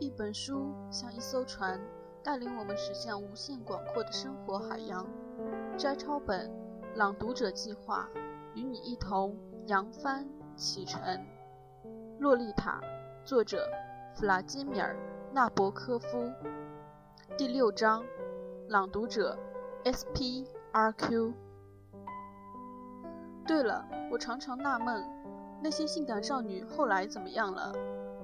一本书像一艘船，带领我们驶向无限广阔的生活海洋。摘抄本，朗读者计划，与你一同扬帆启程。洛丽塔，作者弗拉基米尔·纳博科夫。第六章，朗读者 S.P.R.Q。对了，我常常纳闷，那些性感少女后来怎么样了？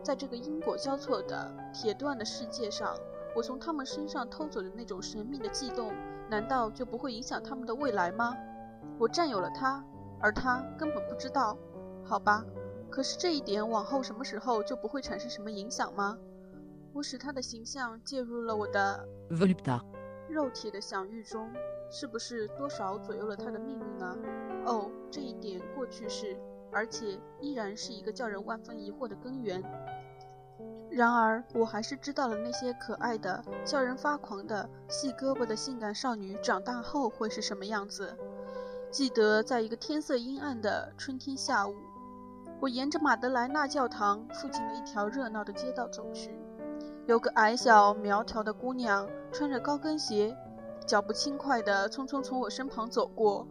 在这个因果交错的铁断的世界上，我从他们身上偷走的那种神秘的悸动，难道就不会影响他们的未来吗？我占有了他，而他根本不知道。好吧，可是这一点往后什么时候就不会产生什么影响吗？我使他的形象介入了我的 volupta 肉体的享誉中，是不是多少左右了他的命运呢？哦，这一点过去式，而且依然是一个叫人万分疑惑的根源。然而，我还是知道了那些可爱的、叫人发狂的细胳膊的性感少女长大后会是什么样子。记得在一个天色阴暗的春天下午，我沿着马德莱纳教堂附近的一条热闹的街道走去，有个矮小苗条的姑娘穿着高跟鞋，脚步轻快地匆匆从我身旁走过。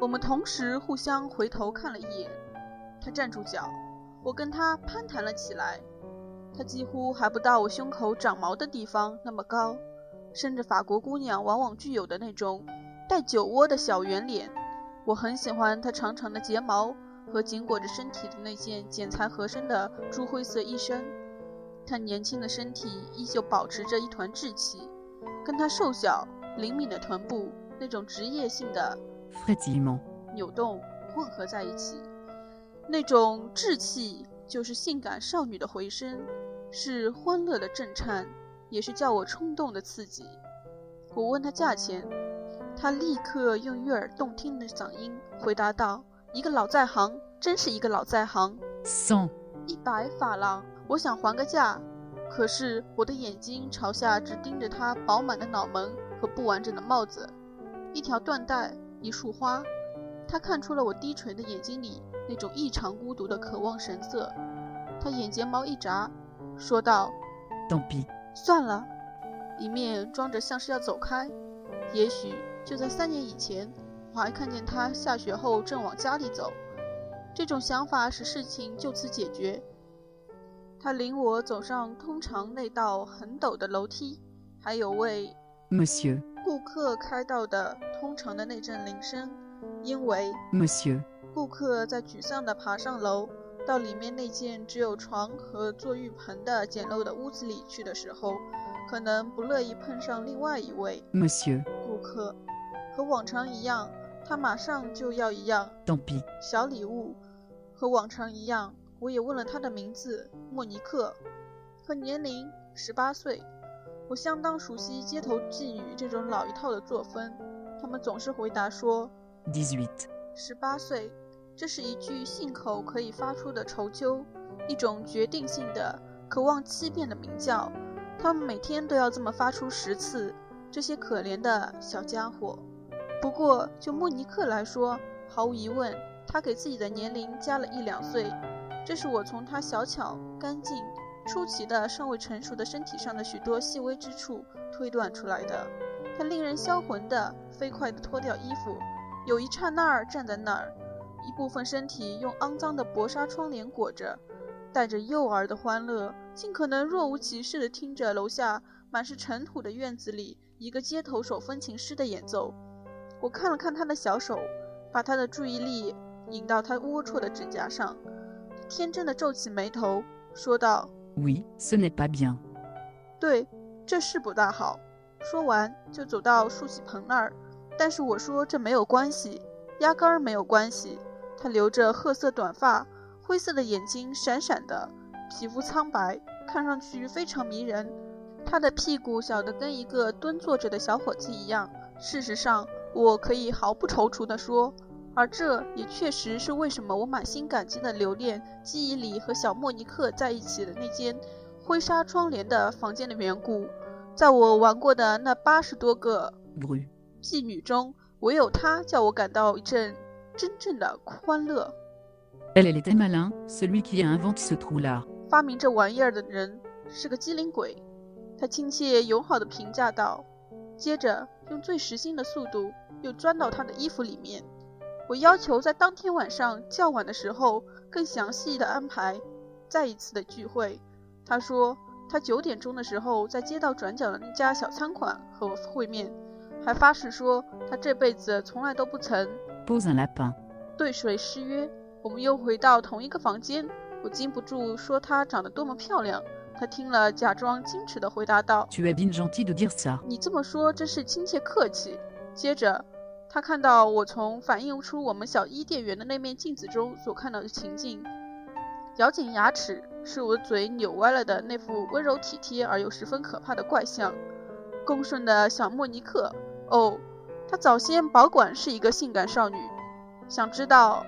我们同时互相回头看了一眼，她站住脚，我跟她攀谈了起来。她几乎还不到我胸口长毛的地方那么高，甚至法国姑娘往往具有的那种带酒窝的小圆脸。我很喜欢她长长的睫毛和紧裹着身体的那件剪裁合身的朱灰色衣衫。她年轻的身体依旧保持着一团稚气，跟她瘦小灵敏的臀部那种职业性的扭动混合在一起，那种稚气就是性感少女的回声。是欢乐的震颤，也是叫我冲动的刺激。我问他价钱，他立刻用悦耳动听的嗓音回答道：“一个老在行，真是一个老在行。一百法郎。”我想还个价，可是我的眼睛朝下只盯着他饱满的脑门和不完整的帽子，一条缎带，一束花。他看出了我低垂的眼睛里那种异常孤独的渴望神色，他眼睫毛一眨。说道 tant pis 算了，一面装着像是要走开。也许就在三年以前，我还看见他下雪后正往家里走。这种想法使事情就此解决。他领我走上通常那道很陡的楼梯，还有为 monsieur 顾客开道的通常的那阵铃声，因为 monsieur 顾客在沮丧地爬上楼。到里面那间只有床和坐浴盆的简陋的屋子里去的时候，可能不乐意碰上另外一位 monsieur 顾客。和往常一样，他马上就要一样 tant pis 小礼物。和往常一样，我也问了他的名字莫尼克和年龄十八岁。我相当熟悉街头妓女这种老一套的作风，他们总是回答说 dix-huit 十八岁。这是一句信口可以发出的愁求，一种决定性的、渴望欺骗的鸣叫。他们每天都要这么发出十次。这些可怜的小家伙。不过，就莫尼克来说，毫无疑问，他给自己的年龄加了一两岁。这是我从他小巧、干净、出奇的、尚未成熟的身体上的许多细微之处推断出来的。他令人销魂的、飞快地脱掉衣服，有一刹那儿站在那儿。一部分身体用肮脏的薄纱窗帘裹着，带着幼儿的欢乐，尽可能若无其事地听着楼下满是尘土的院子里一个街头手风琴师的演奏。我看了看他的小手，把他的注意力引到他龌龊的指甲上，天真的皱起眉头，说道 oui ce n'est pas bien 对，这是不大好。”说完就走到漱洗盆那儿，但是我说这没有关系，压根儿没有关系。他留着褐色短发，灰色的眼睛闪闪的，皮肤苍白，看上去非常迷人。他的屁股小得跟一个蹲坐着的小伙子一样。事实上，我可以毫不踌躇地说，而这也确实是为什么我满心感激地留恋记忆里和小莫尼克在一起的那间灰纱窗帘的房间的缘故。在我玩过的那八十多个妓女中，唯有她叫我感到一阵。真正的欢乐。elle elle était malin celui qui invente ce trou là 发明这玩意儿的人是个机灵鬼。他亲切友好的评价道，接着用最实心的速度又钻到他的衣服里面。我要求在当天晚上较晚的时候更详细的安排再一次的聚会。他说他九点钟的时候在街道转角的那家小餐馆和我会面，还发誓说他这辈子从来都不曾 Pose un lapin. 对谁失约。我们又回到同一个房间，我禁不住说她长得多么漂亮。她听了，假装矜持地回答道 Tu es bien gentil de dire ça.：“ 你这么说真是亲切客气。”接着，她看到我从反映出我们小伊甸园的那面镜子中所看到的情境，咬紧牙齿，是我嘴扭歪了的那副温柔体贴而又十分可怕的怪相。恭顺的小莫尼克，哦，她早先保管是一个性感少女，想知道.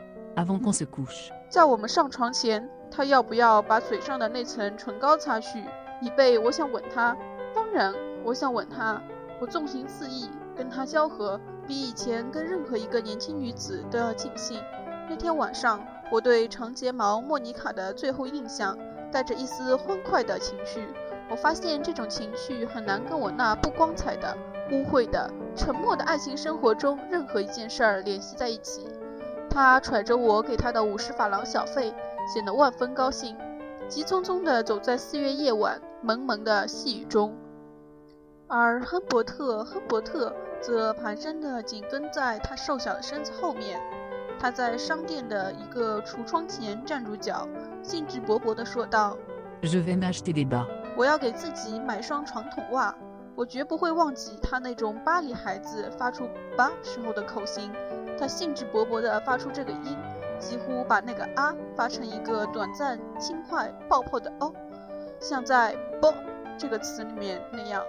在我们上床前，她要不要把嘴上的那层唇膏擦去，以备我想吻她？当然，我想吻她。我纵情肆意，跟她交合，比以前跟任何一个年轻女子都要尽兴。那天晚上，我对长睫毛莫妮卡的最后印象带着一丝欢快的情绪。我发现这种情绪很难跟我那不光彩的、污秽的、沉默的爱情生活中任何一件事儿联系在一起。他揣着我给他的五十法郎小费，显得万分高兴，急匆匆地走在四月夜晚蒙蒙的细雨中。而亨伯特·亨伯特则蹒跚地紧跟在他瘦小的身子后面。他在商店的一个橱窗前站住脚，兴致勃勃地说道 Je vais m'acheter des bas.：“ 我要给自己买双长筒袜。”我绝不会忘记他那种巴黎孩子发出“吧”时候的口型。他兴致勃勃地发出这个音，几乎把那个“啊”发成一个短暂、轻快、爆破的“哦”，像在“啵”这个词里面那样。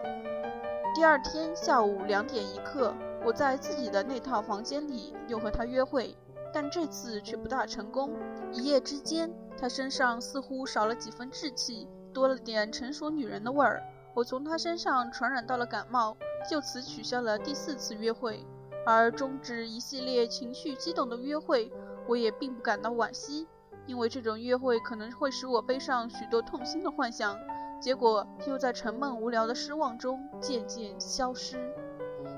第二天下午两点一刻，我在自己的那套房间里又和他约会，但这次却不大成功。一夜之间，他身上似乎少了几分稚气，多了点成熟女人的味儿。我从他身上传染到了感冒，就此取消了第四次约会。而终止一系列情绪激动的约会，我也并不感到惋惜，因为这种约会可能会使我背上许多痛心的幻想，结果又在沉闷无聊的失望中渐渐消失。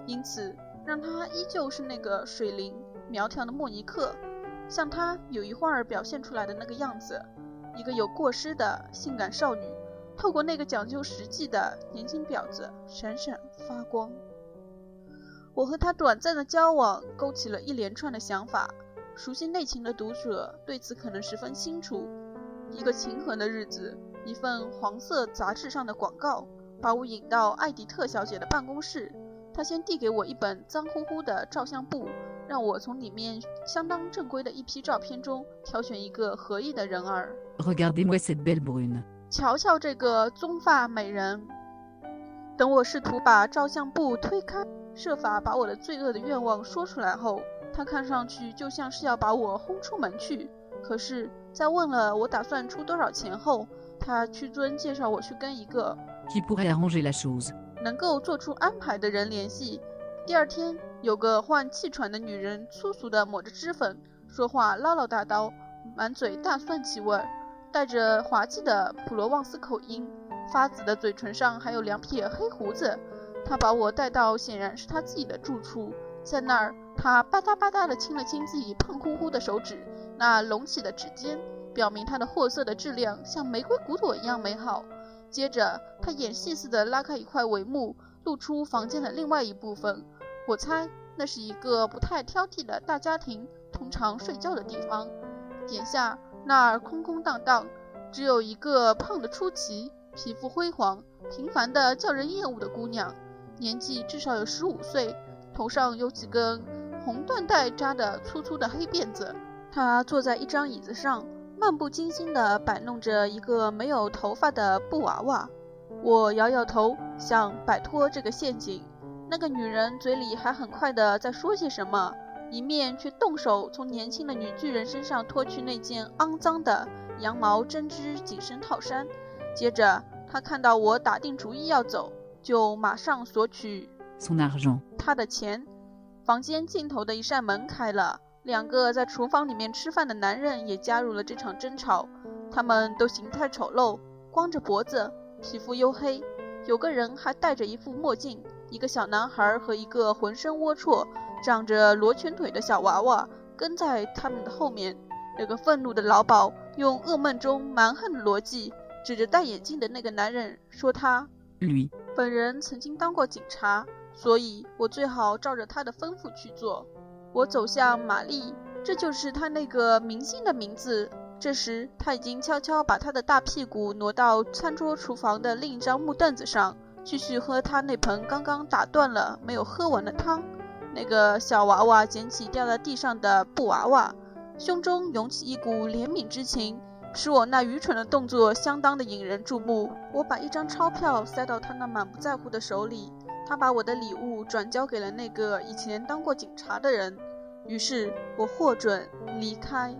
因此，让他依旧是那个水灵苗条的莫尼克，像他有一会儿表现出来的那个样子，一个有过失的性感少女，透过那个讲究实际的年轻婊子闪闪发光。我和他短暂的交往，勾起了一连串的想法。熟悉内情的读者对此可能十分清楚。一个晴和的日子，一份黄色杂志上的广告把我引到艾迪特小姐的办公室。她先递给我一本脏乎乎的照相簿，让我从里面相当正规的一批照片中挑选一个合意的人儿。Regardez-moi cette belle brune. 瞧瞧这个棕发美人。等我试图把照相布推开。设法把我的罪恶的愿望说出来后，他看上去就像是要把我轰出门去。可是，在问了我打算出多少钱后，他屈尊介绍我去跟一个能够做出安排的人联系。第二天，有个患气喘的女人，粗俗地抹着脂粉，说话唠唠叨叨，满嘴大蒜气味，带着滑稽的普罗旺斯口音，发紫的嘴唇上还有两撇黑胡子。她把我带到显然是她自己的住处，在那儿，她吧嗒吧嗒地亲了亲自己胖乎乎的手指，那隆起的指尖表明她的货色的质量像玫瑰骨朵一样美好。接着，她演戏似的拉开一块帷幕，露出房间的另外一部分。我猜那是一个不太挑剔的大家庭通常睡觉的地方。眼下那儿空空荡荡，只有一个胖得出奇、皮肤灰黄、平凡的叫人厌恶的姑娘。年纪至少有十五岁，头上有几根红缎带扎的粗粗的黑辫子。她坐在一张椅子上，漫不经心地摆弄着一个没有头发的布娃娃。我摇摇头，想摆脱这个陷阱。那个女人嘴里还很快地在说些什么，一面却动手从年轻的女巨人身上脱去那件肮脏的羊毛针织紧身套衫。接着，她看到我打定主意要走。就马上索取.他的钱。房间尽头的一扇门开了，两个在厨房里面吃饭的男人也加入了这场争吵。他们都形态丑陋，光着脖子，皮肤黝黑，有个人还戴着一副墨镜。一个小男孩和一个浑身龌龊、长着罗圈腿的小娃娃跟在他们的后面。那个愤怒的老鸨用噩梦中蛮横的逻辑指着戴眼镜的那个男人说：“他本人曾经当过警察，所以我最好照着他的吩咐去做。”我走向玛丽，这就是他那个明星的名字。这时，他已经悄悄把他的大屁股挪到餐桌厨房的另一张木凳子上。继续喝他那盆刚刚打断了没有喝完的汤。那个小娃娃捡起掉在地上的布娃娃，胸中涌起一股怜悯之情，使我那愚蠢的动作相当的引人注目。我把一张钞票塞到他那满不在乎的手里，他把我的礼物转交给了那个以前当过警察的人。于是我获准离开。